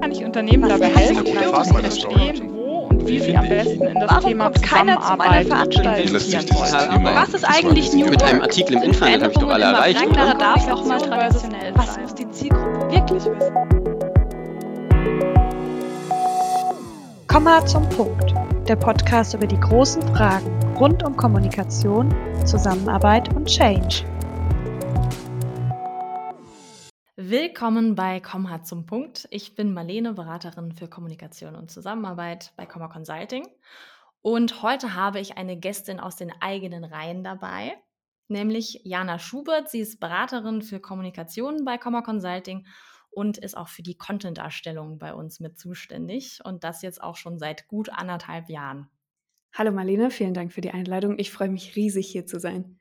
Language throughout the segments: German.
Kann ich Unternehmen dabei helfen, zu verstehen, wo und wie sie am besten in das Warum Thema kommt keiner zu meiner Zusammenarbeit Veranstaltung? Wollen? Was ist eigentlich New mit einem Artikel im Internet habe ich doch alle erreicht, oder? darf auch mal traditionell Was sein. muss die Zielgruppe wirklich wissen? Komma zum Punkt. Der Podcast über die großen Fragen rund um Kommunikation, Zusammenarbeit und Change. Willkommen bei Komma zum Punkt. Ich bin Marlene, Beraterin für Kommunikation und Zusammenarbeit bei Komma Consulting. Und heute habe ich eine Gästin aus den eigenen Reihen dabei, nämlich Jana Schubert. Sie ist Beraterin für Kommunikation bei Komma Consulting und ist auch für die Content-Erstellung bei uns mit zuständig. Und das jetzt auch schon seit gut anderthalb Jahren. Hallo Marlene, vielen Dank für die Einladung. Ich freue mich riesig hier zu sein.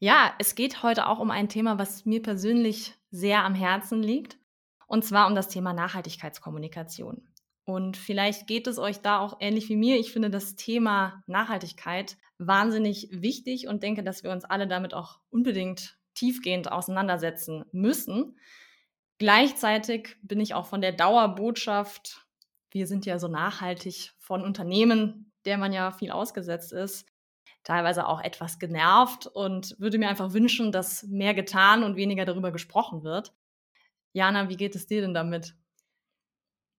Ja, es geht heute auch um ein Thema, was mir persönlich sehr am Herzen liegt, und zwar um das Thema Nachhaltigkeitskommunikation. Und vielleicht geht es euch da auch ähnlich wie mir. Ich finde das Thema Nachhaltigkeit wahnsinnig wichtig und denke, dass wir uns alle damit auch unbedingt tiefgehend auseinandersetzen müssen. Gleichzeitig bin ich auch von der Dauerbotschaft, wir sind ja so nachhaltig von Unternehmen, der man ja viel ausgesetzt ist, teilweise auch etwas genervt und würde mir einfach wünschen, dass mehr getan und weniger darüber gesprochen wird. Jana, wie geht es dir denn damit?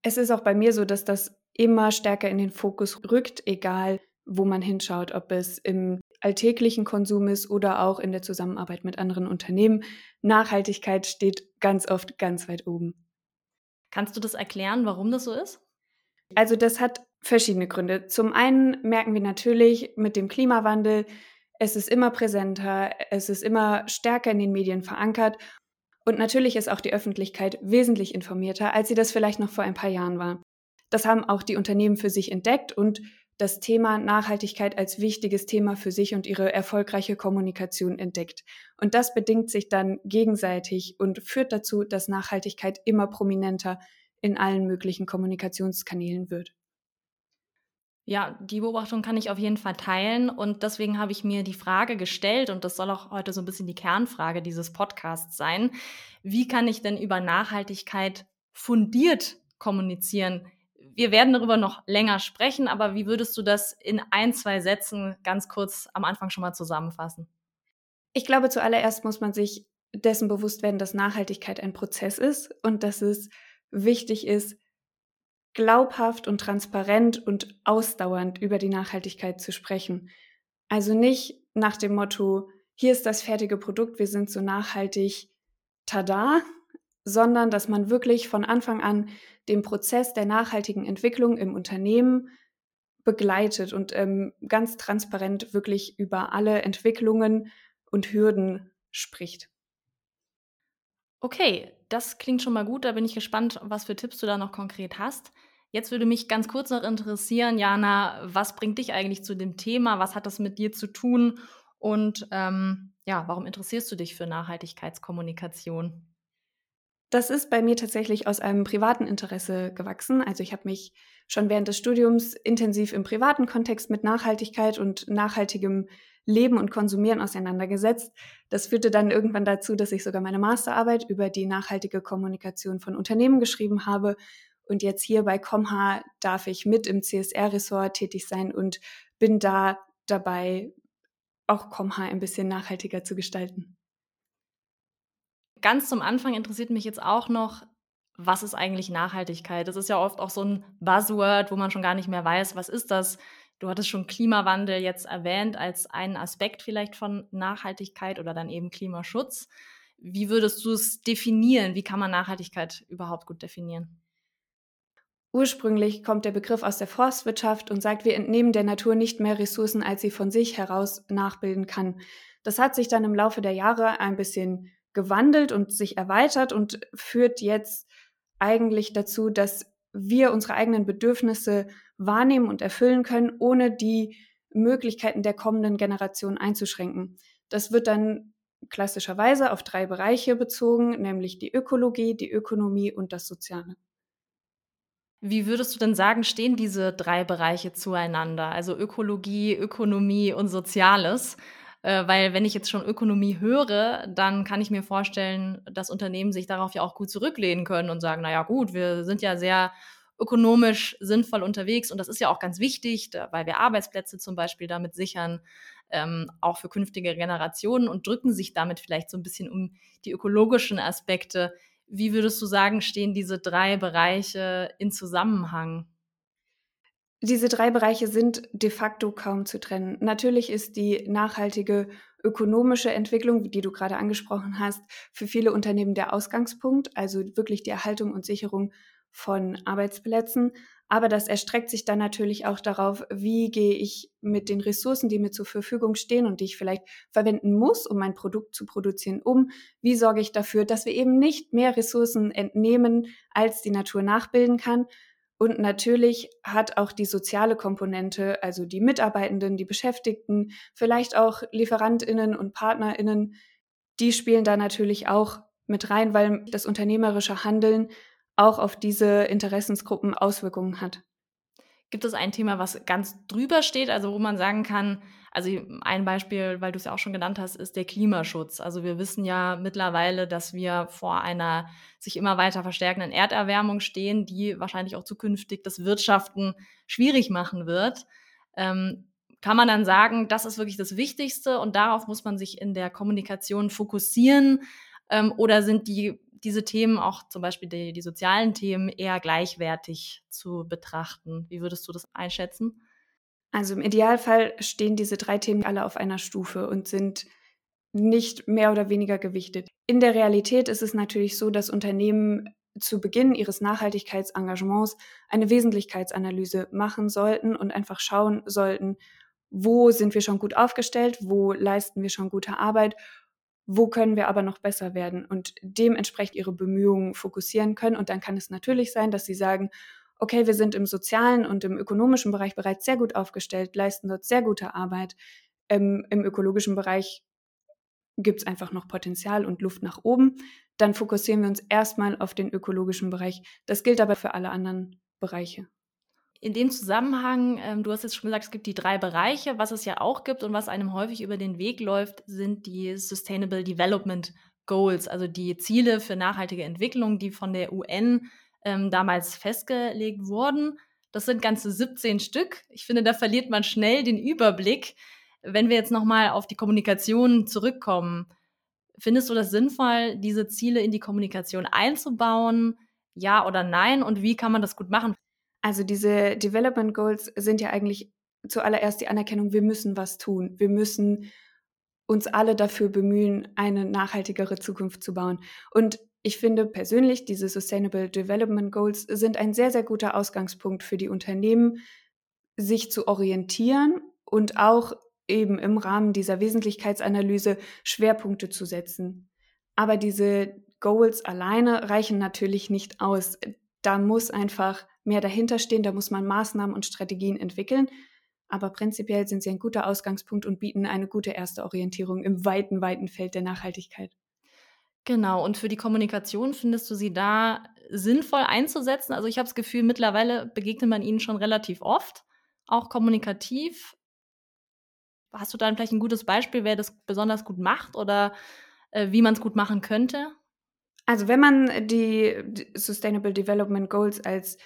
Es ist auch bei mir so, dass das immer stärker in den Fokus rückt, egal wo man hinschaut, ob es im alltäglichen Konsum ist oder auch in der Zusammenarbeit mit anderen Unternehmen. Nachhaltigkeit steht ganz oft ganz weit oben. Kannst du das erklären, warum das so ist? Also das hat verschiedene Gründe. Zum einen merken wir natürlich mit dem Klimawandel, es ist immer präsenter, es ist immer stärker in den Medien verankert und natürlich ist auch die Öffentlichkeit wesentlich informierter, als sie das vielleicht noch vor ein paar Jahren war. Das haben auch die Unternehmen für sich entdeckt und das Thema Nachhaltigkeit als wichtiges Thema für sich und ihre erfolgreiche Kommunikation entdeckt. Und das bedingt sich dann gegenseitig und führt dazu, dass Nachhaltigkeit immer prominenter in allen möglichen Kommunikationskanälen wird. Ja, die Beobachtung kann ich auf jeden Fall teilen und deswegen habe ich mir die Frage gestellt und das soll auch heute so ein bisschen die Kernfrage dieses Podcasts sein. Wie kann ich denn über Nachhaltigkeit fundiert kommunizieren? Wir werden darüber noch länger sprechen, aber wie würdest du das in ein, zwei Sätzen ganz kurz am Anfang schon mal zusammenfassen? Ich glaube, zuallererst muss man sich dessen bewusst werden, dass Nachhaltigkeit ein Prozess ist und dass es wichtig ist, glaubhaft und transparent und ausdauernd über die Nachhaltigkeit zu sprechen. Also nicht nach dem Motto, hier ist das fertige Produkt, wir sind so nachhaltig, tada, sondern dass man wirklich von Anfang an den Prozess der nachhaltigen Entwicklung im Unternehmen begleitet und ähm, ganz transparent wirklich über alle Entwicklungen und Hürden spricht. Okay, das klingt schon mal gut. Da bin ich gespannt, was für Tipps du da noch konkret hast. Jetzt würde mich ganz kurz noch interessieren, Jana, was bringt dich eigentlich zu dem Thema? Was hat das mit dir zu tun? Und ähm, ja, warum interessierst du dich für Nachhaltigkeitskommunikation? Das ist bei mir tatsächlich aus einem privaten Interesse gewachsen. Also ich habe mich schon während des Studiums intensiv im privaten Kontext mit Nachhaltigkeit und nachhaltigem Leben und Konsumieren auseinandergesetzt. Das führte dann irgendwann dazu, dass ich sogar meine Masterarbeit über die nachhaltige Kommunikation von Unternehmen geschrieben habe. Und jetzt hier bei Comha darf ich mit im CSR-Ressort tätig sein und bin da dabei, auch Comha ein bisschen nachhaltiger zu gestalten. Ganz zum Anfang interessiert mich jetzt auch noch, was ist eigentlich Nachhaltigkeit? Das ist ja oft auch so ein Buzzword, wo man schon gar nicht mehr weiß, was ist das? Du hattest schon Klimawandel jetzt erwähnt als einen Aspekt vielleicht von Nachhaltigkeit oder dann eben Klimaschutz. Wie würdest du es definieren? Wie kann man Nachhaltigkeit überhaupt gut definieren? Ursprünglich kommt der Begriff aus der Forstwirtschaft und sagt, wir entnehmen der Natur nicht mehr Ressourcen, als sie von sich heraus nachbilden kann. Das hat sich dann im Laufe der Jahre ein bisschen gewandelt und sich erweitert und führt jetzt eigentlich dazu, dass wir unsere eigenen Bedürfnisse wahrnehmen und erfüllen können, ohne die Möglichkeiten der kommenden Generation einzuschränken. Das wird dann klassischerweise auf drei Bereiche bezogen, nämlich die Ökologie, die Ökonomie und das Soziale. Wie würdest du denn sagen, stehen diese drei Bereiche zueinander? Also Ökologie, Ökonomie und Soziales. Äh, weil wenn ich jetzt schon Ökonomie höre, dann kann ich mir vorstellen, dass Unternehmen sich darauf ja auch gut zurücklehnen können und sagen, naja gut, wir sind ja sehr ökonomisch sinnvoll unterwegs und das ist ja auch ganz wichtig, weil wir Arbeitsplätze zum Beispiel damit sichern, ähm, auch für künftige Generationen und drücken sich damit vielleicht so ein bisschen um die ökologischen Aspekte. Wie würdest du sagen, stehen diese drei Bereiche in Zusammenhang? Diese drei Bereiche sind de facto kaum zu trennen. Natürlich ist die nachhaltige ökonomische Entwicklung, die du gerade angesprochen hast, für viele Unternehmen der Ausgangspunkt, also wirklich die Erhaltung und Sicherung von Arbeitsplätzen. Aber das erstreckt sich dann natürlich auch darauf, wie gehe ich mit den Ressourcen, die mir zur Verfügung stehen und die ich vielleicht verwenden muss, um mein Produkt zu produzieren, um. Wie sorge ich dafür, dass wir eben nicht mehr Ressourcen entnehmen, als die Natur nachbilden kann, und natürlich hat auch die soziale Komponente, also die Mitarbeitenden, die Beschäftigten, vielleicht auch Lieferantinnen und Partnerinnen, die spielen da natürlich auch mit rein, weil das unternehmerische Handeln auch auf diese Interessensgruppen Auswirkungen hat. Gibt es ein Thema, was ganz drüber steht, also wo man sagen kann, also ein Beispiel, weil du es ja auch schon genannt hast, ist der Klimaschutz. Also wir wissen ja mittlerweile, dass wir vor einer sich immer weiter verstärkenden Erderwärmung stehen, die wahrscheinlich auch zukünftig das Wirtschaften schwierig machen wird. Ähm, kann man dann sagen, das ist wirklich das Wichtigste und darauf muss man sich in der Kommunikation fokussieren? Ähm, oder sind die, diese Themen, auch zum Beispiel die, die sozialen Themen, eher gleichwertig zu betrachten? Wie würdest du das einschätzen? Also im Idealfall stehen diese drei Themen alle auf einer Stufe und sind nicht mehr oder weniger gewichtet. In der Realität ist es natürlich so, dass Unternehmen zu Beginn ihres Nachhaltigkeitsengagements eine Wesentlichkeitsanalyse machen sollten und einfach schauen sollten, wo sind wir schon gut aufgestellt, wo leisten wir schon gute Arbeit, wo können wir aber noch besser werden und dementsprechend ihre Bemühungen fokussieren können. Und dann kann es natürlich sein, dass sie sagen, okay, wir sind im sozialen und im ökonomischen Bereich bereits sehr gut aufgestellt, leisten dort sehr gute Arbeit. Ähm, Im ökologischen Bereich gibt es einfach noch Potenzial und Luft nach oben. Dann fokussieren wir uns erstmal auf den ökologischen Bereich. Das gilt aber für alle anderen Bereiche. In dem Zusammenhang, ähm, du hast jetzt schon gesagt, es gibt die drei Bereiche. Was es ja auch gibt und was einem häufig über den Weg läuft, sind die Sustainable Development Goals, also die Ziele für nachhaltige Entwicklung, die von der UN ähm, damals festgelegt wurden. Das sind ganze 17 Stück. Ich finde, da verliert man schnell den Überblick. Wenn wir jetzt nochmal auf die Kommunikation zurückkommen, findest du das sinnvoll, diese Ziele in die Kommunikation einzubauen? Ja oder nein? Und wie kann man das gut machen? Also diese Development Goals sind ja eigentlich zuallererst die Anerkennung, wir müssen was tun. Wir müssen uns alle dafür bemühen, eine nachhaltigere Zukunft zu bauen. Und ich finde persönlich, diese Sustainable Development Goals sind ein sehr, sehr guter Ausgangspunkt für die Unternehmen, sich zu orientieren und auch eben im Rahmen dieser Wesentlichkeitsanalyse Schwerpunkte zu setzen. Aber diese Goals alleine reichen natürlich nicht aus. Da muss einfach mehr dahinter stehen, da muss man Maßnahmen und Strategien entwickeln. Aber prinzipiell sind sie ein guter Ausgangspunkt und bieten eine gute erste Orientierung im weiten, weiten Feld der Nachhaltigkeit. Genau, und für die Kommunikation findest du sie da sinnvoll einzusetzen? Also ich habe das Gefühl, mittlerweile begegnet man ihnen schon relativ oft, auch kommunikativ. Hast du da vielleicht ein gutes Beispiel, wer das besonders gut macht oder äh, wie man es gut machen könnte? Also wenn man die Sustainable Development Goals als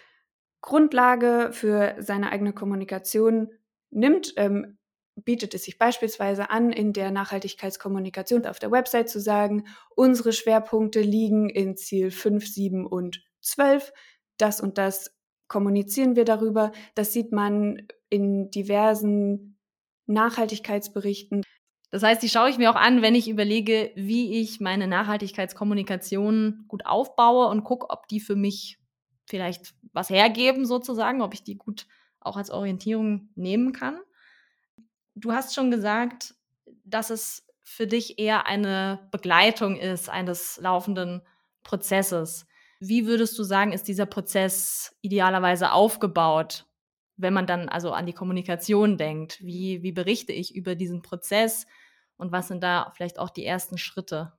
Grundlage für seine eigene Kommunikation nimmt, ähm, bietet es sich beispielsweise an, in der Nachhaltigkeitskommunikation auf der Website zu sagen, unsere Schwerpunkte liegen in Ziel 5, 7 und 12. Das und das kommunizieren wir darüber. Das sieht man in diversen Nachhaltigkeitsberichten. Das heißt, die schaue ich mir auch an, wenn ich überlege, wie ich meine Nachhaltigkeitskommunikation gut aufbaue und gucke, ob die für mich vielleicht was hergeben sozusagen, ob ich die gut auch als Orientierung nehmen kann. Du hast schon gesagt, dass es für dich eher eine Begleitung ist eines laufenden Prozesses. Wie würdest du sagen, ist dieser Prozess idealerweise aufgebaut, wenn man dann also an die Kommunikation denkt? Wie, wie berichte ich über diesen Prozess und was sind da vielleicht auch die ersten Schritte?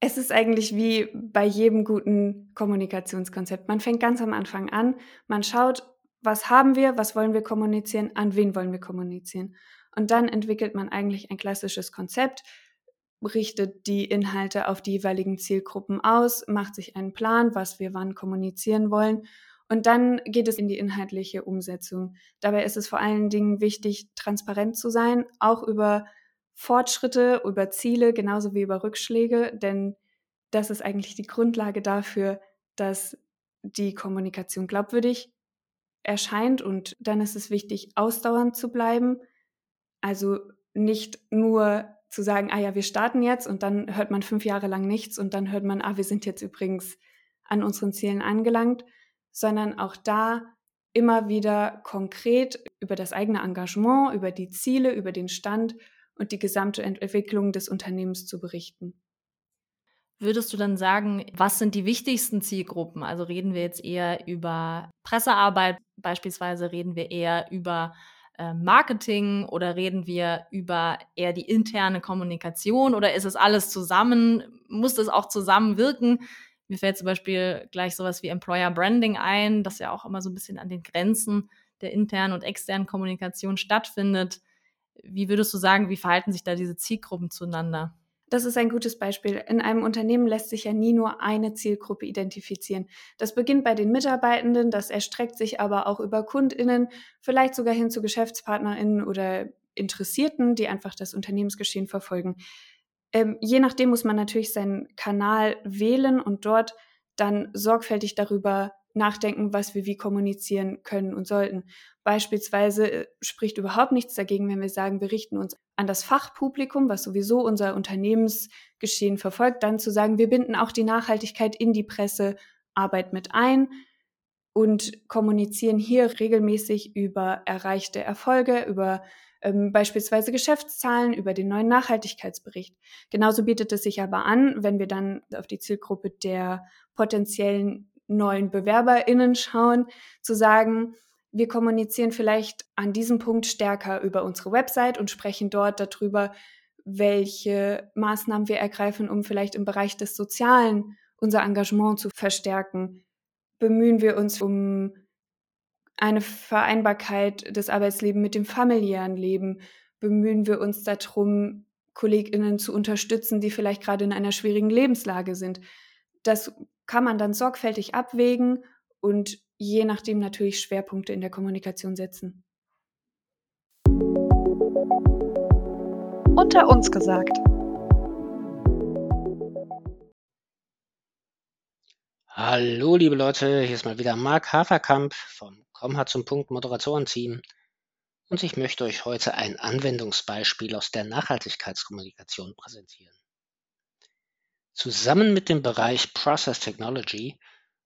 Es ist eigentlich wie bei jedem guten Kommunikationskonzept. Man fängt ganz am Anfang an, man schaut, was haben wir, was wollen wir kommunizieren, an wen wollen wir kommunizieren. Und dann entwickelt man eigentlich ein klassisches Konzept, richtet die Inhalte auf die jeweiligen Zielgruppen aus, macht sich einen Plan, was wir wann kommunizieren wollen. Und dann geht es in die inhaltliche Umsetzung. Dabei ist es vor allen Dingen wichtig, transparent zu sein, auch über Fortschritte, über Ziele, genauso wie über Rückschläge, denn das ist eigentlich die Grundlage dafür, dass die Kommunikation glaubwürdig erscheint und dann ist es wichtig, ausdauernd zu bleiben. Also nicht nur zu sagen, ah ja, wir starten jetzt und dann hört man fünf Jahre lang nichts und dann hört man, ah, wir sind jetzt übrigens an unseren Zielen angelangt, sondern auch da immer wieder konkret über das eigene Engagement, über die Ziele, über den Stand und die gesamte Entwicklung des Unternehmens zu berichten. Würdest du dann sagen, was sind die wichtigsten Zielgruppen? Also reden wir jetzt eher über Pressearbeit, beispielsweise reden wir eher über äh, Marketing oder reden wir über eher die interne Kommunikation oder ist es alles zusammen? Muss das auch zusammenwirken? Mir fällt zum Beispiel gleich sowas wie Employer Branding ein, das ja auch immer so ein bisschen an den Grenzen der internen und externen Kommunikation stattfindet. Wie würdest du sagen, wie verhalten sich da diese Zielgruppen zueinander? Das ist ein gutes Beispiel. In einem Unternehmen lässt sich ja nie nur eine Zielgruppe identifizieren. Das beginnt bei den Mitarbeitenden, das erstreckt sich aber auch über Kundinnen, vielleicht sogar hin zu Geschäftspartnerinnen oder Interessierten, die einfach das Unternehmensgeschehen verfolgen. Ähm, je nachdem muss man natürlich seinen Kanal wählen und dort dann sorgfältig darüber nachdenken, was wir wie kommunizieren können und sollten. Beispielsweise äh, spricht überhaupt nichts dagegen, wenn wir sagen, wir richten uns an das Fachpublikum, was sowieso unser Unternehmensgeschehen verfolgt, dann zu sagen, wir binden auch die Nachhaltigkeit in die Pressearbeit mit ein und kommunizieren hier regelmäßig über erreichte Erfolge, über ähm, beispielsweise Geschäftszahlen, über den neuen Nachhaltigkeitsbericht. Genauso bietet es sich aber an, wenn wir dann auf die Zielgruppe der potenziellen neuen BewerberInnen schauen, zu sagen, wir kommunizieren vielleicht an diesem Punkt stärker über unsere Website und sprechen dort darüber, welche Maßnahmen wir ergreifen, um vielleicht im Bereich des Sozialen unser Engagement zu verstärken. Bemühen wir uns um eine Vereinbarkeit des Arbeitslebens mit dem familiären Leben. Bemühen wir uns darum, KollegInnen zu unterstützen, die vielleicht gerade in einer schwierigen Lebenslage sind. Das kann man dann sorgfältig abwägen und je nachdem natürlich Schwerpunkte in der Kommunikation setzen. Unter uns gesagt. Hallo liebe Leute, hier ist mal wieder Marc Haferkamp vom Komm zum Punkt Moderatorenteam und ich möchte euch heute ein Anwendungsbeispiel aus der Nachhaltigkeitskommunikation präsentieren. Zusammen mit dem Bereich Process Technology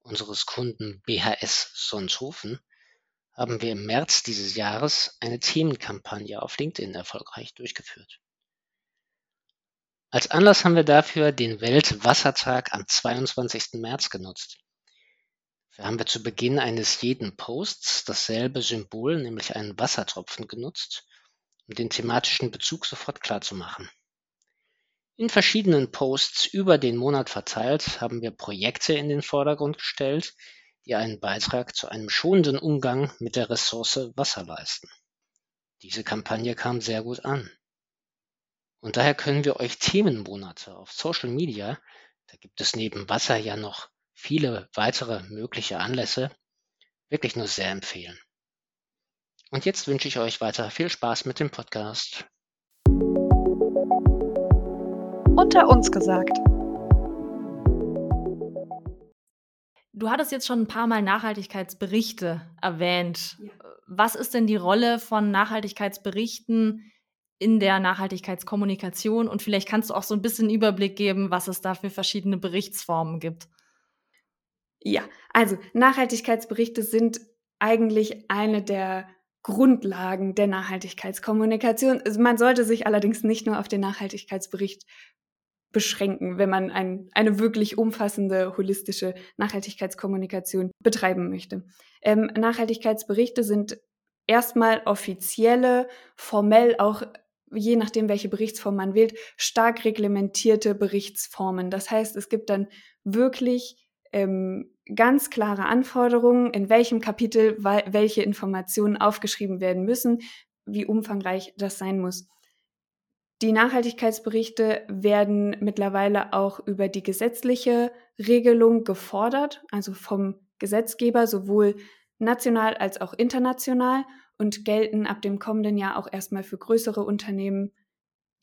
unseres Kunden BHS Sonshofen haben wir im März dieses Jahres eine Themenkampagne auf LinkedIn erfolgreich durchgeführt. Als Anlass haben wir dafür den Weltwassertag am 22. März genutzt. Wir haben wir zu Beginn eines jeden Posts dasselbe Symbol, nämlich einen Wassertropfen genutzt, um den thematischen Bezug sofort klar zu machen. In verschiedenen Posts über den Monat verteilt haben wir Projekte in den Vordergrund gestellt, die einen Beitrag zu einem schonenden Umgang mit der Ressource Wasser leisten. Diese Kampagne kam sehr gut an. Und daher können wir euch Themenmonate auf Social Media, da gibt es neben Wasser ja noch viele weitere mögliche Anlässe, wirklich nur sehr empfehlen. Und jetzt wünsche ich euch weiter viel Spaß mit dem Podcast. Unter uns gesagt. Du hattest jetzt schon ein paar Mal Nachhaltigkeitsberichte erwähnt. Ja. Was ist denn die Rolle von Nachhaltigkeitsberichten in der Nachhaltigkeitskommunikation? Und vielleicht kannst du auch so ein bisschen Überblick geben, was es da für verschiedene Berichtsformen gibt. Ja, also Nachhaltigkeitsberichte sind eigentlich eine der Grundlagen der Nachhaltigkeitskommunikation. Man sollte sich allerdings nicht nur auf den Nachhaltigkeitsbericht beschränken, wenn man ein, eine wirklich umfassende, holistische Nachhaltigkeitskommunikation betreiben möchte. Ähm, Nachhaltigkeitsberichte sind erstmal offizielle, formell auch je nachdem, welche Berichtsform man wählt, stark reglementierte Berichtsformen. Das heißt, es gibt dann wirklich ähm, ganz klare Anforderungen, in welchem Kapitel welche Informationen aufgeschrieben werden müssen, wie umfangreich das sein muss. Die Nachhaltigkeitsberichte werden mittlerweile auch über die gesetzliche Regelung gefordert, also vom Gesetzgeber sowohl national als auch international und gelten ab dem kommenden Jahr auch erstmal für größere Unternehmen,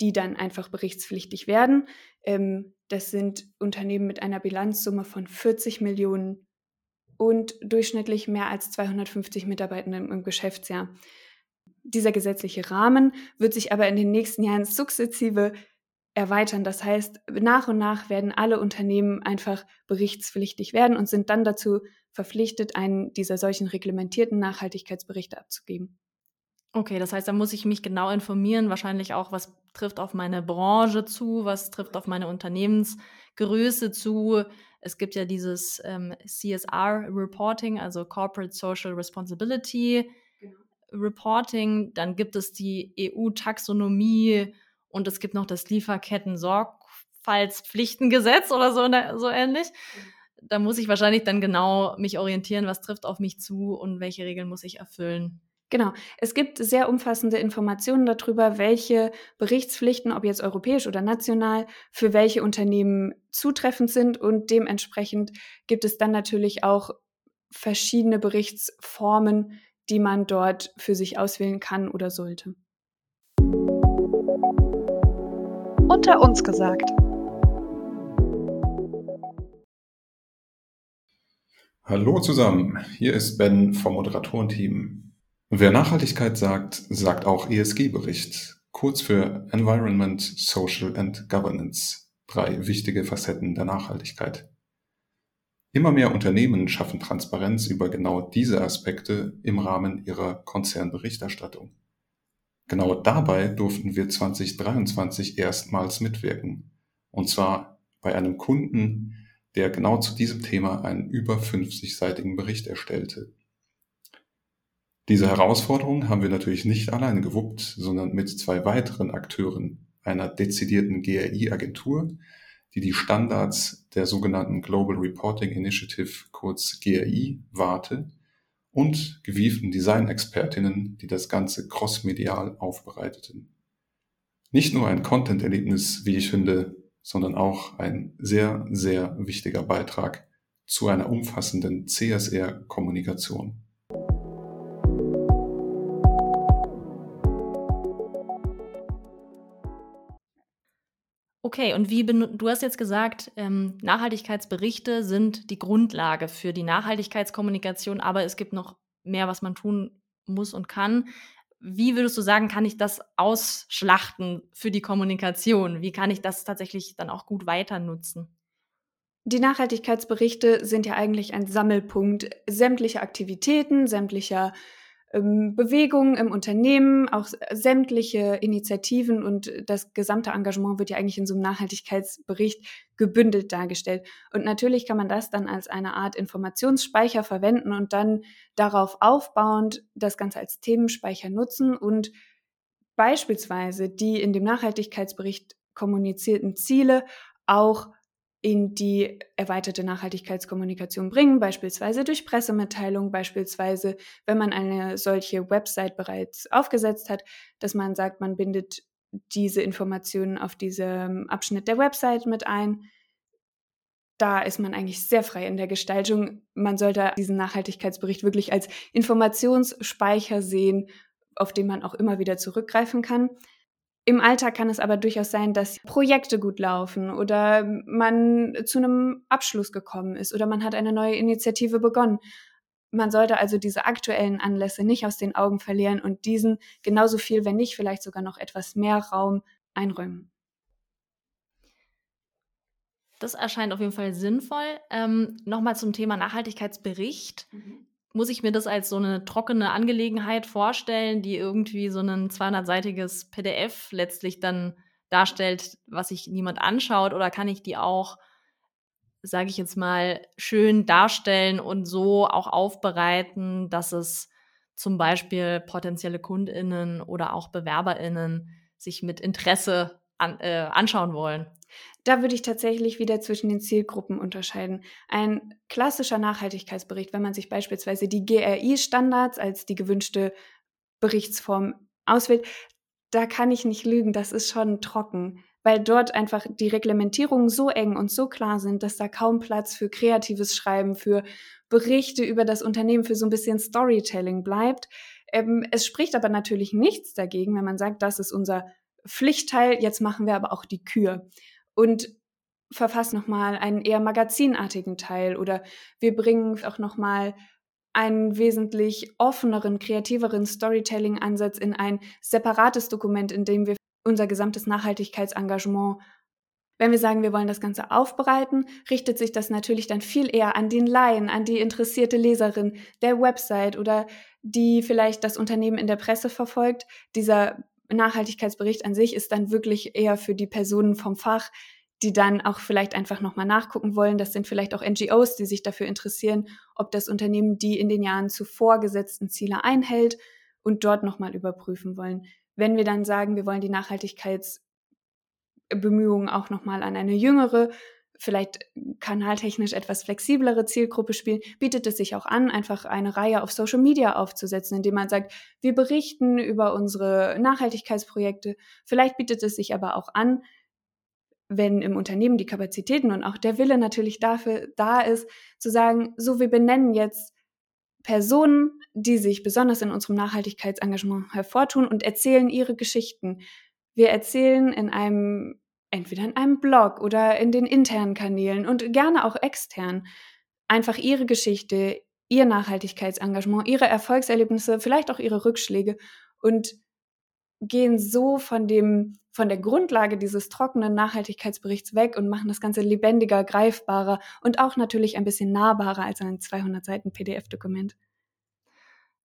die dann einfach berichtspflichtig werden. Ähm, das sind Unternehmen mit einer Bilanzsumme von 40 Millionen und durchschnittlich mehr als 250 Mitarbeitenden im Geschäftsjahr. Dieser gesetzliche Rahmen wird sich aber in den nächsten Jahren sukzessive erweitern. Das heißt, nach und nach werden alle Unternehmen einfach berichtspflichtig werden und sind dann dazu verpflichtet, einen dieser solchen reglementierten Nachhaltigkeitsberichte abzugeben. Okay, das heißt, da muss ich mich genau informieren, wahrscheinlich auch, was trifft auf meine Branche zu, was trifft auf meine Unternehmensgröße zu. Es gibt ja dieses ähm, CSR-Reporting, also Corporate Social Responsibility. Reporting. Dann gibt es die EU-Taxonomie und es gibt noch das Lieferketten-Sorgfaltspflichtengesetz oder so, so ähnlich. Da muss ich wahrscheinlich dann genau mich orientieren, was trifft auf mich zu und welche Regeln muss ich erfüllen. Genau. Es gibt sehr umfassende Informationen darüber, welche Berichtspflichten, ob jetzt europäisch oder national, für welche Unternehmen zutreffend sind. Und dementsprechend gibt es dann natürlich auch verschiedene Berichtsformen, die man dort für sich auswählen kann oder sollte. Unter uns gesagt. Hallo zusammen, hier ist Ben vom Moderatorenteam. Wer Nachhaltigkeit sagt, sagt auch ESG-Bericht, kurz für Environment, Social and Governance. Drei wichtige Facetten der Nachhaltigkeit. Immer mehr Unternehmen schaffen Transparenz über genau diese Aspekte im Rahmen ihrer Konzernberichterstattung. Genau dabei durften wir 2023 erstmals mitwirken. Und zwar bei einem Kunden, der genau zu diesem Thema einen über 50-seitigen Bericht erstellte. Diese Herausforderung haben wir natürlich nicht alleine gewuppt, sondern mit zwei weiteren Akteuren, einer dezidierten GRI-Agentur, die die Standards der sogenannten Global Reporting Initiative, kurz GRI, warte, und gewieften Design-Expertinnen, die das Ganze crossmedial aufbereiteten. Nicht nur ein Content-Erlebnis, wie ich finde, sondern auch ein sehr, sehr wichtiger Beitrag zu einer umfassenden CSR-Kommunikation. Okay, und wie du hast jetzt gesagt, ähm, Nachhaltigkeitsberichte sind die Grundlage für die Nachhaltigkeitskommunikation, aber es gibt noch mehr, was man tun muss und kann. Wie würdest du sagen, kann ich das ausschlachten für die Kommunikation? Wie kann ich das tatsächlich dann auch gut weiter nutzen? Die Nachhaltigkeitsberichte sind ja eigentlich ein Sammelpunkt sämtlicher Aktivitäten, sämtlicher Bewegungen im Unternehmen, auch sämtliche Initiativen und das gesamte Engagement wird ja eigentlich in so einem Nachhaltigkeitsbericht gebündelt dargestellt. Und natürlich kann man das dann als eine Art Informationsspeicher verwenden und dann darauf aufbauend das Ganze als Themenspeicher nutzen und beispielsweise die in dem Nachhaltigkeitsbericht kommunizierten Ziele auch in die erweiterte Nachhaltigkeitskommunikation bringen, beispielsweise durch Pressemitteilungen, beispielsweise, wenn man eine solche Website bereits aufgesetzt hat, dass man sagt, man bindet diese Informationen auf diesem Abschnitt der Website mit ein. Da ist man eigentlich sehr frei in der Gestaltung. Man sollte diesen Nachhaltigkeitsbericht wirklich als Informationsspeicher sehen, auf den man auch immer wieder zurückgreifen kann. Im Alltag kann es aber durchaus sein, dass Projekte gut laufen oder man zu einem Abschluss gekommen ist oder man hat eine neue Initiative begonnen. Man sollte also diese aktuellen Anlässe nicht aus den Augen verlieren und diesen genauso viel, wenn nicht vielleicht sogar noch etwas mehr Raum einräumen. Das erscheint auf jeden Fall sinnvoll. Ähm, Nochmal zum Thema Nachhaltigkeitsbericht. Mhm muss ich mir das als so eine trockene Angelegenheit vorstellen, die irgendwie so ein 200-seitiges PDF letztlich dann darstellt, was sich niemand anschaut? Oder kann ich die auch, sage ich jetzt mal, schön darstellen und so auch aufbereiten, dass es zum Beispiel potenzielle Kundinnen oder auch Bewerberinnen sich mit Interesse an, äh, anschauen wollen? Da würde ich tatsächlich wieder zwischen den Zielgruppen unterscheiden. Ein klassischer Nachhaltigkeitsbericht, wenn man sich beispielsweise die GRI-Standards als die gewünschte Berichtsform auswählt, da kann ich nicht lügen, das ist schon trocken, weil dort einfach die Reglementierungen so eng und so klar sind, dass da kaum Platz für kreatives Schreiben, für Berichte über das Unternehmen, für so ein bisschen Storytelling bleibt. Ähm, es spricht aber natürlich nichts dagegen, wenn man sagt, das ist unser Pflichtteil, jetzt machen wir aber auch die Kür. Und verfassen nochmal einen eher magazinartigen Teil oder wir bringen auch nochmal einen wesentlich offeneren, kreativeren Storytelling-Ansatz in ein separates Dokument, in dem wir unser gesamtes Nachhaltigkeitsengagement wenn wir sagen, wir wollen das Ganze aufbereiten, richtet sich das natürlich dann viel eher an den Laien, an die interessierte Leserin der Website oder die vielleicht das Unternehmen in der Presse verfolgt. Dieser Nachhaltigkeitsbericht an sich ist dann wirklich eher für die Personen vom Fach, die dann auch vielleicht einfach nochmal nachgucken wollen. Das sind vielleicht auch NGOs, die sich dafür interessieren, ob das Unternehmen die in den Jahren zuvor gesetzten Ziele einhält und dort nochmal überprüfen wollen. Wenn wir dann sagen, wir wollen die Nachhaltigkeitsbemühungen auch nochmal an eine jüngere, vielleicht kanaltechnisch etwas flexiblere Zielgruppe spielen, bietet es sich auch an, einfach eine Reihe auf Social Media aufzusetzen, indem man sagt, wir berichten über unsere Nachhaltigkeitsprojekte. Vielleicht bietet es sich aber auch an, wenn im Unternehmen die Kapazitäten und auch der Wille natürlich dafür da ist, zu sagen, so wir benennen jetzt Personen, die sich besonders in unserem Nachhaltigkeitsengagement hervortun und erzählen ihre Geschichten. Wir erzählen in einem, entweder in einem Blog oder in den internen Kanälen und gerne auch extern, einfach ihre Geschichte, ihr Nachhaltigkeitsengagement, ihre Erfolgserlebnisse, vielleicht auch ihre Rückschläge und gehen so von dem, von der Grundlage dieses trockenen Nachhaltigkeitsberichts weg und machen das Ganze lebendiger, greifbarer und auch natürlich ein bisschen nahbarer als ein 200 Seiten PDF-Dokument.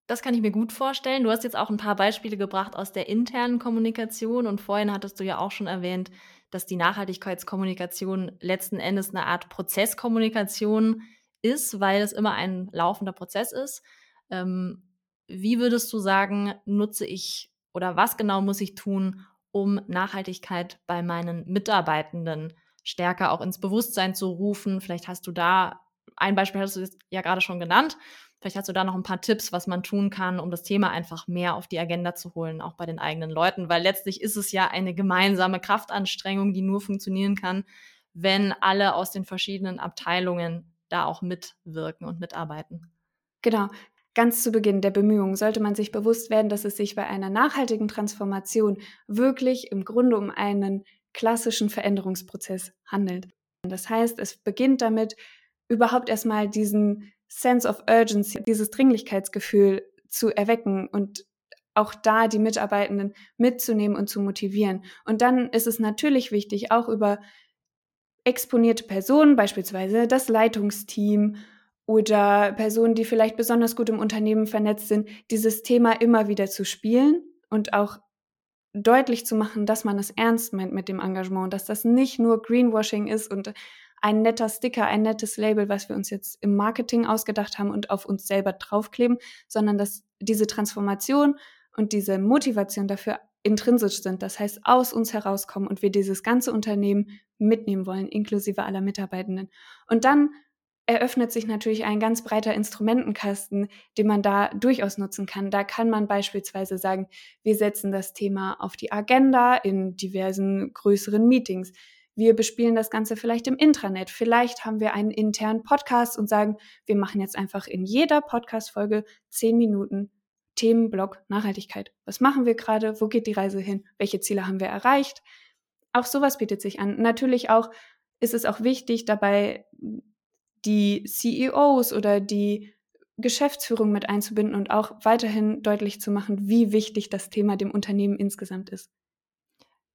Das kann ich mir gut vorstellen. Du hast jetzt auch ein paar Beispiele gebracht aus der internen Kommunikation und vorhin hattest du ja auch schon erwähnt, dass die Nachhaltigkeitskommunikation letzten Endes eine Art Prozesskommunikation ist, weil es immer ein laufender Prozess ist. Ähm, wie würdest du sagen, nutze ich oder was genau muss ich tun, um Nachhaltigkeit bei meinen Mitarbeitenden stärker auch ins Bewusstsein zu rufen? Vielleicht hast du da ein Beispiel, hast du ja gerade schon genannt. Vielleicht hast du da noch ein paar Tipps, was man tun kann, um das Thema einfach mehr auf die Agenda zu holen, auch bei den eigenen Leuten, weil letztlich ist es ja eine gemeinsame Kraftanstrengung, die nur funktionieren kann, wenn alle aus den verschiedenen Abteilungen da auch mitwirken und mitarbeiten. Genau. Ganz zu Beginn der Bemühungen sollte man sich bewusst werden, dass es sich bei einer nachhaltigen Transformation wirklich im Grunde um einen klassischen Veränderungsprozess handelt. Das heißt, es beginnt damit, überhaupt erstmal diesen Sense of Urgency, dieses Dringlichkeitsgefühl zu erwecken und auch da die Mitarbeitenden mitzunehmen und zu motivieren. Und dann ist es natürlich wichtig, auch über exponierte Personen, beispielsweise das Leitungsteam oder Personen, die vielleicht besonders gut im Unternehmen vernetzt sind, dieses Thema immer wieder zu spielen und auch deutlich zu machen, dass man es ernst meint mit dem Engagement, dass das nicht nur Greenwashing ist und ein netter Sticker, ein nettes Label, was wir uns jetzt im Marketing ausgedacht haben und auf uns selber draufkleben, sondern dass diese Transformation und diese Motivation dafür intrinsisch sind, das heißt aus uns herauskommen und wir dieses ganze Unternehmen mitnehmen wollen, inklusive aller Mitarbeitenden. Und dann eröffnet sich natürlich ein ganz breiter Instrumentenkasten, den man da durchaus nutzen kann. Da kann man beispielsweise sagen, wir setzen das Thema auf die Agenda in diversen größeren Meetings. Wir bespielen das Ganze vielleicht im Intranet. Vielleicht haben wir einen internen Podcast und sagen, wir machen jetzt einfach in jeder Podcast-Folge zehn Minuten Themenblock Nachhaltigkeit. Was machen wir gerade? Wo geht die Reise hin? Welche Ziele haben wir erreicht? Auch sowas bietet sich an. Natürlich auch ist es auch wichtig, dabei die CEOs oder die Geschäftsführung mit einzubinden und auch weiterhin deutlich zu machen, wie wichtig das Thema dem Unternehmen insgesamt ist.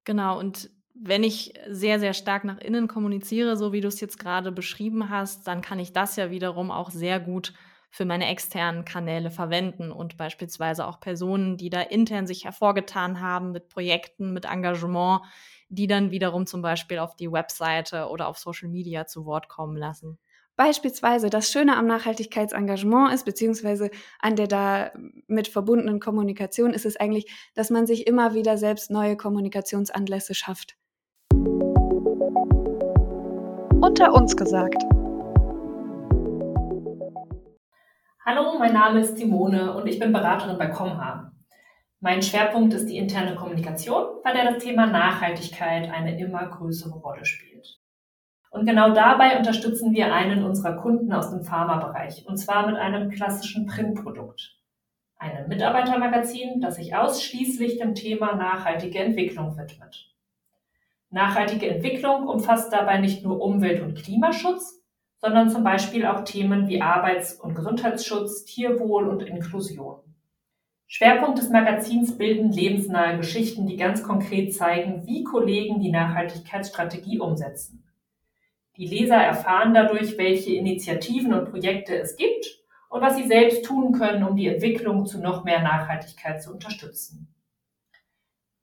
Genau, und wenn ich sehr, sehr stark nach innen kommuniziere, so wie du es jetzt gerade beschrieben hast, dann kann ich das ja wiederum auch sehr gut für meine externen Kanäle verwenden und beispielsweise auch Personen, die da intern sich hervorgetan haben mit Projekten, mit Engagement, die dann wiederum zum Beispiel auf die Webseite oder auf Social Media zu Wort kommen lassen. Beispielsweise das Schöne am Nachhaltigkeitsengagement ist, beziehungsweise an der da mit verbundenen Kommunikation ist es eigentlich, dass man sich immer wieder selbst neue Kommunikationsanlässe schafft. Unter uns gesagt. Hallo, mein Name ist Simone und ich bin Beraterin bei Comha. Mein Schwerpunkt ist die interne Kommunikation, bei der das Thema Nachhaltigkeit eine immer größere Rolle spielt. Und genau dabei unterstützen wir einen unserer Kunden aus dem Pharmabereich, und zwar mit einem klassischen Printprodukt. Einem Mitarbeitermagazin, das sich ausschließlich dem Thema nachhaltige Entwicklung widmet. Nachhaltige Entwicklung umfasst dabei nicht nur Umwelt- und Klimaschutz, sondern zum Beispiel auch Themen wie Arbeits- und Gesundheitsschutz, Tierwohl und Inklusion. Schwerpunkt des Magazins bilden lebensnahe Geschichten, die ganz konkret zeigen, wie Kollegen die Nachhaltigkeitsstrategie umsetzen. Die Leser erfahren dadurch, welche Initiativen und Projekte es gibt und was sie selbst tun können, um die Entwicklung zu noch mehr Nachhaltigkeit zu unterstützen.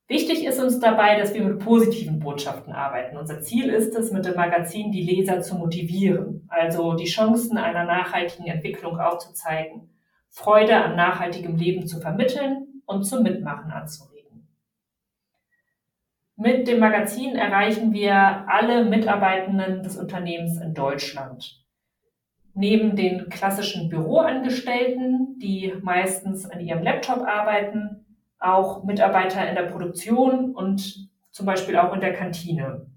Wichtig ist uns dabei, dass wir mit positiven Botschaften arbeiten. Unser Ziel ist es, mit dem Magazin die Leser zu motivieren, also die Chancen einer nachhaltigen Entwicklung aufzuzeigen, Freude an nachhaltigem Leben zu vermitteln und zum Mitmachen anzuregen. Mit dem Magazin erreichen wir alle Mitarbeitenden des Unternehmens in Deutschland. Neben den klassischen Büroangestellten, die meistens an ihrem Laptop arbeiten, auch Mitarbeiter in der Produktion und zum Beispiel auch in der Kantine.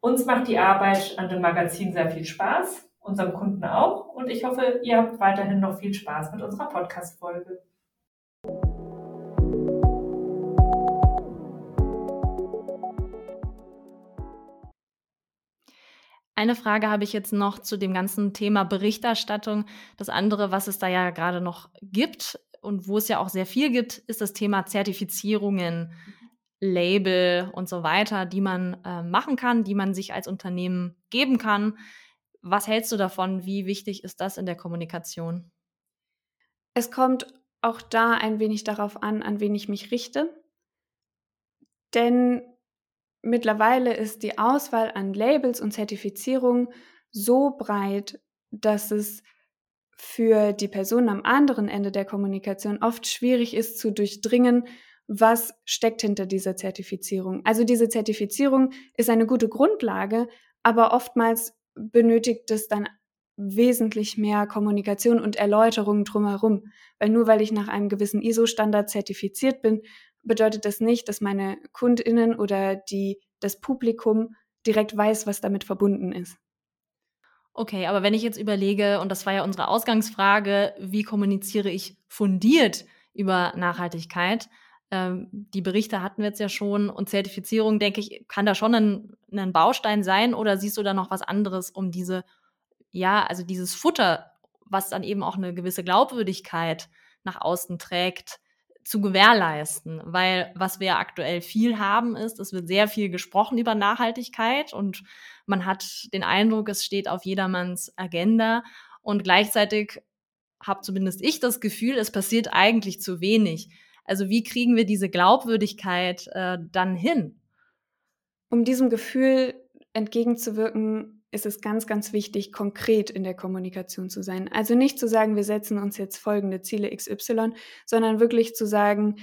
Uns macht die Arbeit an dem Magazin sehr viel Spaß, unserem Kunden auch. Und ich hoffe, ihr habt weiterhin noch viel Spaß mit unserer Podcast-Folge. Eine Frage habe ich jetzt noch zu dem ganzen Thema Berichterstattung. Das andere, was es da ja gerade noch gibt, und wo es ja auch sehr viel gibt, ist das Thema Zertifizierungen, Label und so weiter, die man äh, machen kann, die man sich als Unternehmen geben kann. Was hältst du davon? Wie wichtig ist das in der Kommunikation? Es kommt auch da ein wenig darauf an, an wen ich mich richte. Denn mittlerweile ist die Auswahl an Labels und Zertifizierungen so breit, dass es für die Person am anderen Ende der Kommunikation oft schwierig ist zu durchdringen, was steckt hinter dieser Zertifizierung. Also diese Zertifizierung ist eine gute Grundlage, aber oftmals benötigt es dann wesentlich mehr Kommunikation und Erläuterung drumherum. Weil nur weil ich nach einem gewissen ISO-Standard zertifiziert bin, bedeutet das nicht, dass meine Kundinnen oder die, das Publikum direkt weiß, was damit verbunden ist. Okay, aber wenn ich jetzt überlege, und das war ja unsere Ausgangsfrage, wie kommuniziere ich fundiert über Nachhaltigkeit? Ähm, die Berichte hatten wir jetzt ja schon und Zertifizierung, denke ich, kann da schon ein, ein Baustein sein oder siehst du da noch was anderes, um diese, ja, also dieses Futter, was dann eben auch eine gewisse Glaubwürdigkeit nach außen trägt, zu gewährleisten. Weil was wir aktuell viel haben, ist, es wird sehr viel gesprochen über Nachhaltigkeit und man hat den Eindruck, es steht auf jedermanns Agenda. Und gleichzeitig habe zumindest ich das Gefühl, es passiert eigentlich zu wenig. Also wie kriegen wir diese Glaubwürdigkeit äh, dann hin? Um diesem Gefühl entgegenzuwirken, ist es ganz, ganz wichtig, konkret in der Kommunikation zu sein. Also nicht zu sagen, wir setzen uns jetzt folgende Ziele XY, sondern wirklich zu sagen,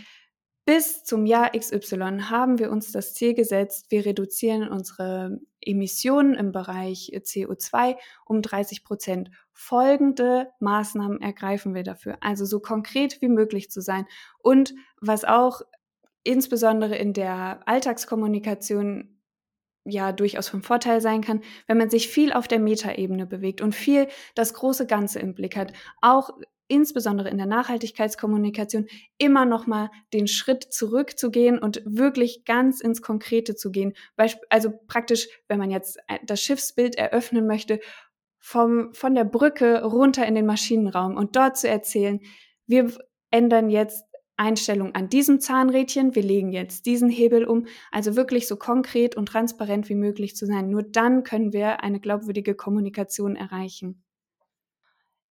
bis zum Jahr XY haben wir uns das Ziel gesetzt, wir reduzieren unsere Emissionen im Bereich CO2 um 30 Prozent. Folgende Maßnahmen ergreifen wir dafür. Also so konkret wie möglich zu sein. Und was auch insbesondere in der Alltagskommunikation ja durchaus von Vorteil sein kann, wenn man sich viel auf der Metaebene bewegt und viel das große Ganze im Blick hat, auch insbesondere in der Nachhaltigkeitskommunikation immer noch mal den Schritt zurückzugehen und wirklich ganz ins Konkrete zu gehen. Also praktisch, wenn man jetzt äh, das Schiffsbild eröffnen möchte, vom, von der Brücke runter in den Maschinenraum und dort zu erzählen, wir ändern jetzt Einstellung an diesem Zahnrädchen, wir legen jetzt diesen Hebel um, also wirklich so konkret und transparent wie möglich zu sein. Nur dann können wir eine glaubwürdige Kommunikation erreichen.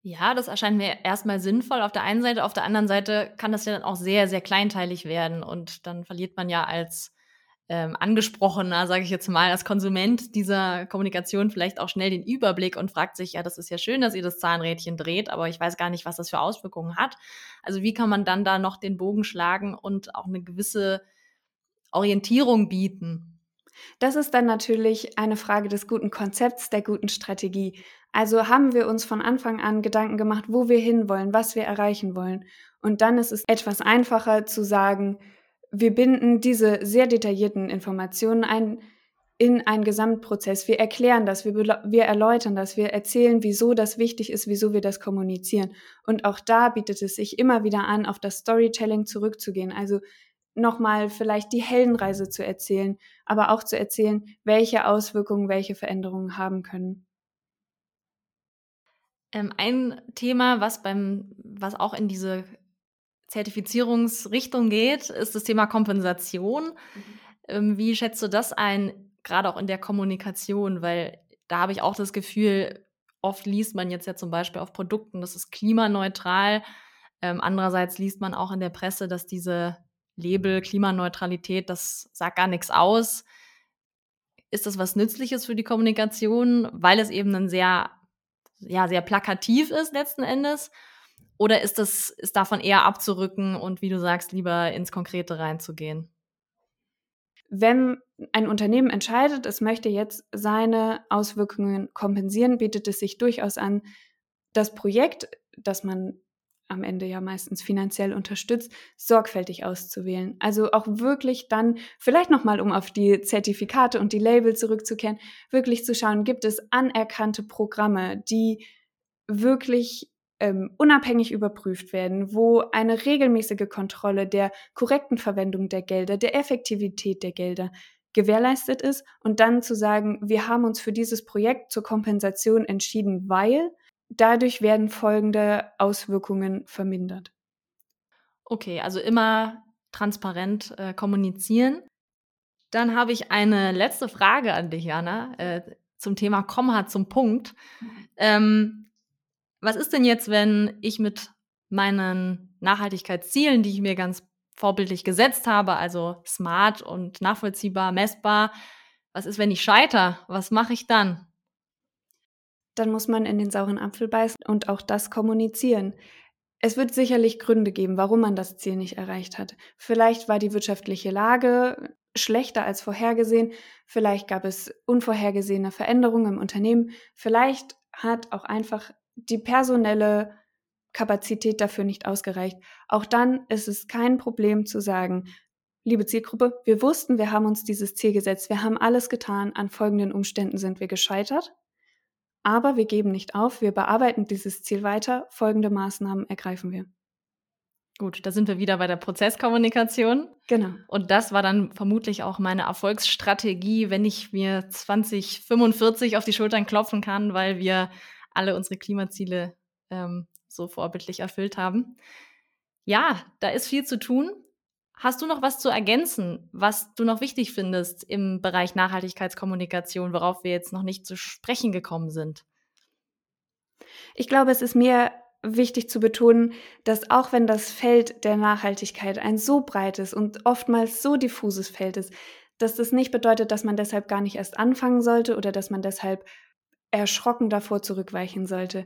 Ja, das erscheint mir erstmal sinnvoll auf der einen Seite. Auf der anderen Seite kann das ja dann auch sehr, sehr kleinteilig werden und dann verliert man ja als ähm, angesprochener, sage ich jetzt mal, als Konsument dieser Kommunikation vielleicht auch schnell den Überblick und fragt sich, ja, das ist ja schön, dass ihr das Zahnrädchen dreht, aber ich weiß gar nicht, was das für Auswirkungen hat. Also wie kann man dann da noch den Bogen schlagen und auch eine gewisse Orientierung bieten? Das ist dann natürlich eine Frage des guten Konzepts, der guten Strategie. Also haben wir uns von Anfang an Gedanken gemacht, wo wir hinwollen, was wir erreichen wollen. Und dann ist es etwas einfacher zu sagen, wir binden diese sehr detaillierten Informationen ein in einen Gesamtprozess. Wir erklären das, wir, wir erläutern das, wir erzählen, wieso das wichtig ist, wieso wir das kommunizieren. Und auch da bietet es sich immer wieder an, auf das Storytelling zurückzugehen. Also nochmal vielleicht die Heldenreise zu erzählen, aber auch zu erzählen, welche Auswirkungen welche Veränderungen haben können. Ähm, ein Thema, was beim, was auch in diese Zertifizierungsrichtung geht, ist das Thema Kompensation. Mhm. Ähm, wie schätzt du das ein, gerade auch in der Kommunikation? Weil da habe ich auch das Gefühl, oft liest man jetzt ja zum Beispiel auf Produkten, das ist klimaneutral. Ähm, andererseits liest man auch in der Presse, dass diese Label Klimaneutralität, das sagt gar nichts aus. Ist das was Nützliches für die Kommunikation, weil es eben ein sehr, ja, sehr plakativ ist letzten Endes? Oder ist das, ist davon eher abzurücken und wie du sagst, lieber ins Konkrete reinzugehen? Wenn ein Unternehmen entscheidet, es möchte jetzt seine Auswirkungen kompensieren, bietet es sich durchaus an, das Projekt, das man am Ende ja meistens finanziell unterstützt, sorgfältig auszuwählen. Also auch wirklich dann, vielleicht nochmal, um auf die Zertifikate und die Label zurückzukehren, wirklich zu schauen, gibt es anerkannte Programme, die wirklich ähm, unabhängig überprüft werden, wo eine regelmäßige Kontrolle der korrekten Verwendung der Gelder, der Effektivität der Gelder gewährleistet ist und dann zu sagen, wir haben uns für dieses Projekt zur Kompensation entschieden, weil dadurch werden folgende Auswirkungen vermindert. Okay, also immer transparent äh, kommunizieren. Dann habe ich eine letzte Frage an dich, Jana, äh, zum Thema Komma zum Punkt. Ähm, was ist denn jetzt, wenn ich mit meinen Nachhaltigkeitszielen, die ich mir ganz vorbildlich gesetzt habe, also smart und nachvollziehbar, messbar, was ist, wenn ich scheiter? Was mache ich dann? dann muss man in den sauren Apfel beißen und auch das kommunizieren. Es wird sicherlich Gründe geben, warum man das Ziel nicht erreicht hat. Vielleicht war die wirtschaftliche Lage schlechter als vorhergesehen, vielleicht gab es unvorhergesehene Veränderungen im Unternehmen, vielleicht hat auch einfach die personelle Kapazität dafür nicht ausgereicht. Auch dann ist es kein Problem zu sagen, liebe Zielgruppe, wir wussten, wir haben uns dieses Ziel gesetzt, wir haben alles getan, an folgenden Umständen sind wir gescheitert. Aber wir geben nicht auf, wir bearbeiten dieses Ziel weiter, folgende Maßnahmen ergreifen wir. Gut, da sind wir wieder bei der Prozesskommunikation. Genau. Und das war dann vermutlich auch meine Erfolgsstrategie, wenn ich mir 2045 auf die Schultern klopfen kann, weil wir alle unsere Klimaziele ähm, so vorbildlich erfüllt haben. Ja, da ist viel zu tun. Hast du noch was zu ergänzen, was du noch wichtig findest im Bereich Nachhaltigkeitskommunikation, worauf wir jetzt noch nicht zu sprechen gekommen sind? Ich glaube, es ist mir wichtig zu betonen, dass auch wenn das Feld der Nachhaltigkeit ein so breites und oftmals so diffuses Feld ist, dass das nicht bedeutet, dass man deshalb gar nicht erst anfangen sollte oder dass man deshalb erschrocken davor zurückweichen sollte.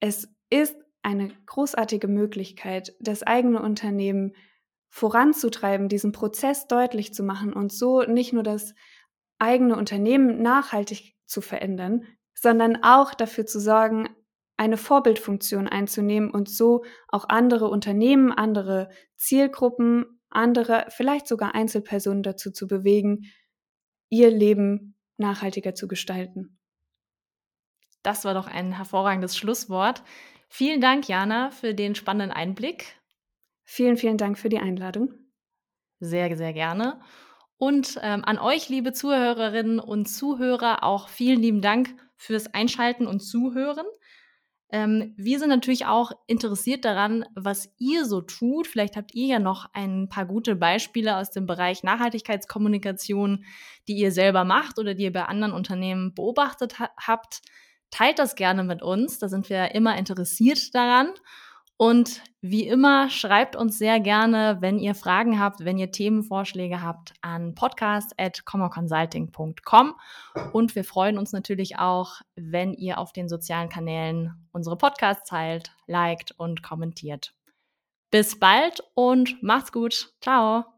Es ist eine großartige Möglichkeit, das eigene Unternehmen voranzutreiben, diesen Prozess deutlich zu machen und so nicht nur das eigene Unternehmen nachhaltig zu verändern, sondern auch dafür zu sorgen, eine Vorbildfunktion einzunehmen und so auch andere Unternehmen, andere Zielgruppen, andere, vielleicht sogar Einzelpersonen dazu zu bewegen, ihr Leben nachhaltiger zu gestalten. Das war doch ein hervorragendes Schlusswort. Vielen Dank, Jana, für den spannenden Einblick. Vielen, vielen Dank für die Einladung. Sehr, sehr gerne. Und ähm, an euch, liebe Zuhörerinnen und Zuhörer, auch vielen lieben Dank fürs Einschalten und Zuhören. Ähm, wir sind natürlich auch interessiert daran, was ihr so tut. Vielleicht habt ihr ja noch ein paar gute Beispiele aus dem Bereich Nachhaltigkeitskommunikation, die ihr selber macht oder die ihr bei anderen Unternehmen beobachtet ha habt. Teilt das gerne mit uns. Da sind wir immer interessiert daran. Und wie immer, schreibt uns sehr gerne, wenn ihr Fragen habt, wenn ihr Themenvorschläge habt, an podcast.commoconsulting.com. Und wir freuen uns natürlich auch, wenn ihr auf den sozialen Kanälen unsere Podcasts teilt, liked und kommentiert. Bis bald und macht's gut. Ciao.